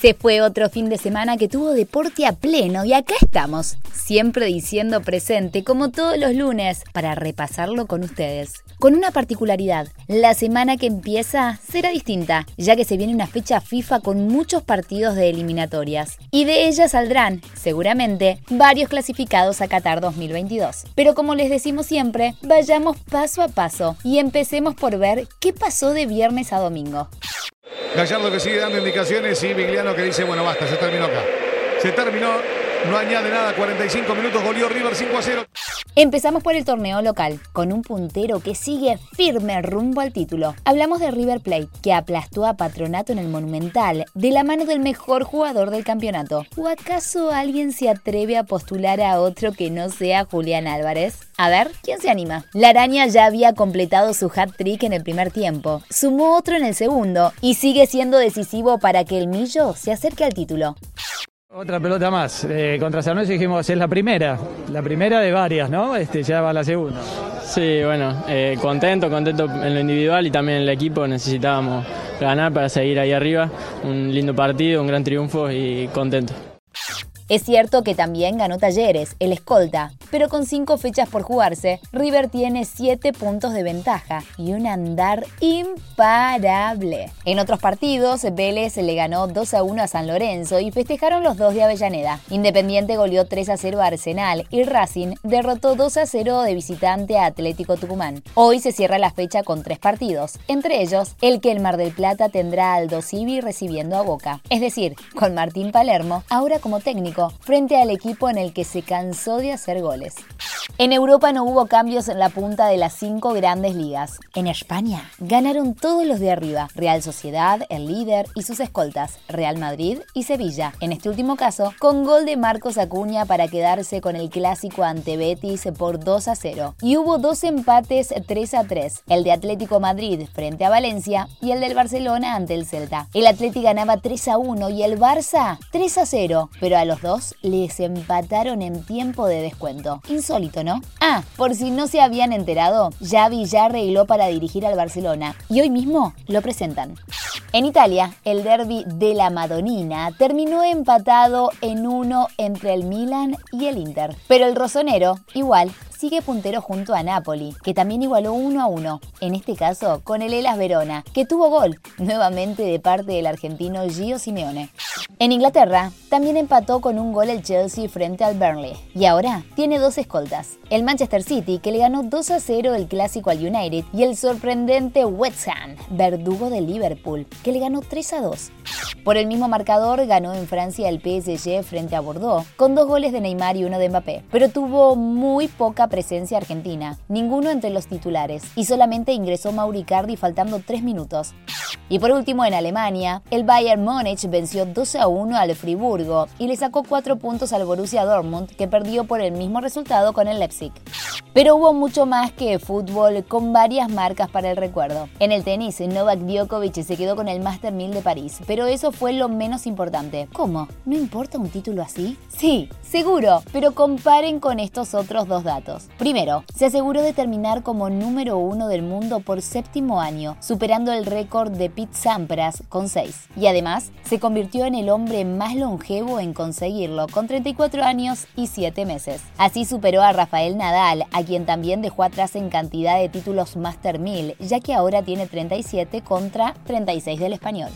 Se fue otro fin de semana que tuvo deporte a pleno y acá estamos, siempre diciendo presente como todos los lunes, para repasarlo con ustedes. Con una particularidad, la semana que empieza será distinta, ya que se viene una fecha FIFA con muchos partidos de eliminatorias. Y de ella saldrán, seguramente, varios clasificados a Qatar 2022. Pero como les decimos siempre, vayamos paso a paso y empecemos por ver qué pasó de viernes a domingo. Gallardo que sigue dando indicaciones y Vigliano que dice, bueno, basta, se terminó acá. Se terminó, no añade nada, 45 minutos, goleó River 5 a 0. Empezamos por el torneo local, con un puntero que sigue firme rumbo al título. Hablamos de River Plate, que aplastó a Patronato en el Monumental, de la mano del mejor jugador del campeonato. ¿O acaso alguien se atreve a postular a otro que no sea Julián Álvarez? A ver, ¿quién se anima? La araña ya había completado su hat-trick en el primer tiempo, sumó otro en el segundo y sigue siendo decisivo para que el Millo se acerque al título. Otra pelota más. Eh, contra San Luis dijimos, es la primera. La primera de varias, ¿no? Este, ya va la segunda. Sí, bueno, eh, contento, contento en lo individual y también en el equipo. Necesitábamos ganar para seguir ahí arriba. Un lindo partido, un gran triunfo y contento. Es cierto que también ganó Talleres, el escolta, pero con cinco fechas por jugarse, River tiene siete puntos de ventaja y un andar imparable. En otros partidos, Vélez le ganó 2 a 1 a San Lorenzo y festejaron los dos de Avellaneda. Independiente goleó 3 a 0 a Arsenal y Racing derrotó 2 a 0 de visitante a Atlético Tucumán. Hoy se cierra la fecha con tres partidos, entre ellos el que el Mar del Plata tendrá al Civi recibiendo a Boca, es decir, con Martín Palermo ahora como técnico frente al equipo en el que se cansó de hacer goles sociales. En Europa no hubo cambios en la punta de las cinco grandes ligas. En España ganaron todos los de arriba, Real Sociedad, el líder y sus escoltas, Real Madrid y Sevilla. En este último caso, con gol de Marcos Acuña para quedarse con el clásico ante Betis por 2 a 0. Y hubo dos empates 3 a 3, el de Atlético Madrid frente a Valencia y el del Barcelona ante el Celta. El Atlético ganaba 3 a 1 y el Barça 3 a 0, pero a los dos les empataron en tiempo de descuento. Insólito, ¿no? Ah, por si no se habían enterado, Xavi ya arregló para dirigir al Barcelona y hoy mismo lo presentan. En Italia, el derby de la Madonina terminó empatado en uno entre el Milan y el Inter. Pero el rosonero, igual, sigue puntero junto a Napoli, que también igualó 1 a 1, en este caso con el Elas Verona, que tuvo gol, nuevamente de parte del argentino Gio Simeone. En Inglaterra, también empató con un gol el Chelsea frente al Burnley, y ahora tiene dos escoltas. El Manchester City, que le ganó 2 a 0 el clásico al United, y el sorprendente West verdugo de Liverpool, que le ganó 3 a 2. Por el mismo marcador ganó en Francia el PSG frente a Bordeaux, con dos goles de Neymar y uno de Mbappé, pero tuvo muy poca presencia argentina, ninguno entre los titulares, y solamente ingresó Mauricardi faltando 3 minutos. Y por último, en Alemania, el Bayern Múnich venció 2 a 1 al Friburgo y le sacó 4 puntos al Borussia Dortmund, que perdió por el mismo resultado con el Leipzig. Pero hubo mucho más que fútbol con varias marcas para el recuerdo. En el tenis, Novak Djokovic se quedó con el Master 1000 de París, pero eso fue lo menos importante. ¿Cómo? ¿No importa un título así? Sí, seguro, pero comparen con estos otros dos datos. Primero, se aseguró de terminar como número uno del mundo por séptimo año, superando el récord de Pete Sampras con 6. Y además, se convirtió en el hombre más longevo en conseguirlo, con 34 años y 7 meses. Así superó a Rafael Nadal, a quien también dejó atrás en cantidad de títulos Master 1000, ya que ahora tiene 37 contra 36 del español.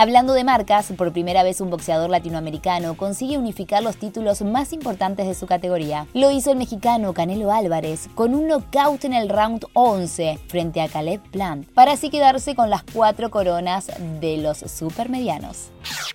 Hablando de marcas, por primera vez un boxeador latinoamericano consigue unificar los títulos más importantes de su categoría. Lo hizo el mexicano Canelo Álvarez con un knockout en el round 11 frente a Caleb Plant, para así quedarse con las cuatro coronas de los supermedianos.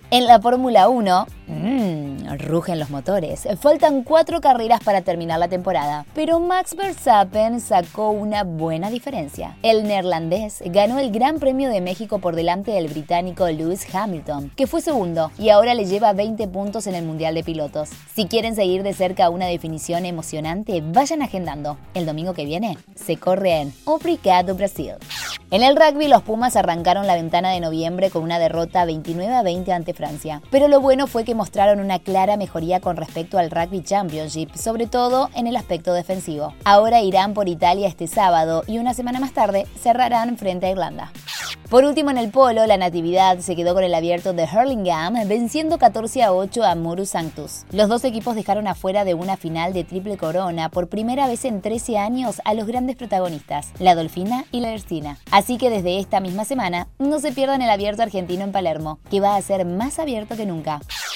En la Fórmula 1, mmm, rugen los motores. Faltan cuatro carreras para terminar la temporada, pero Max Verstappen sacó una buena diferencia. El neerlandés ganó el Gran Premio de México por delante del británico Lewis Hamilton, que fue segundo y ahora le lleva 20 puntos en el Mundial de Pilotos. Si quieren seguir de cerca una definición emocionante, vayan agendando. El domingo que viene se corre en Obrigado Brasil. En el rugby, los Pumas arrancaron la ventana de noviembre con una derrota 29 a 20 ante Francia. Pero lo bueno fue que mostraron una clara mejoría con respecto al Rugby Championship, sobre todo en el aspecto defensivo. Ahora irán por Italia este sábado y una semana más tarde cerrarán frente a Irlanda. Por último, en el polo, la Natividad se quedó con el abierto de Hurlingham, venciendo 14 a 8 a Muru Sanctus. Los dos equipos dejaron afuera de una final de triple corona por primera vez en 13 años a los grandes protagonistas, la Dolfina y la Erstina. Así que desde esta misma semana, no se pierdan el abierto argentino en Palermo, que va a ser más abierto que nunca.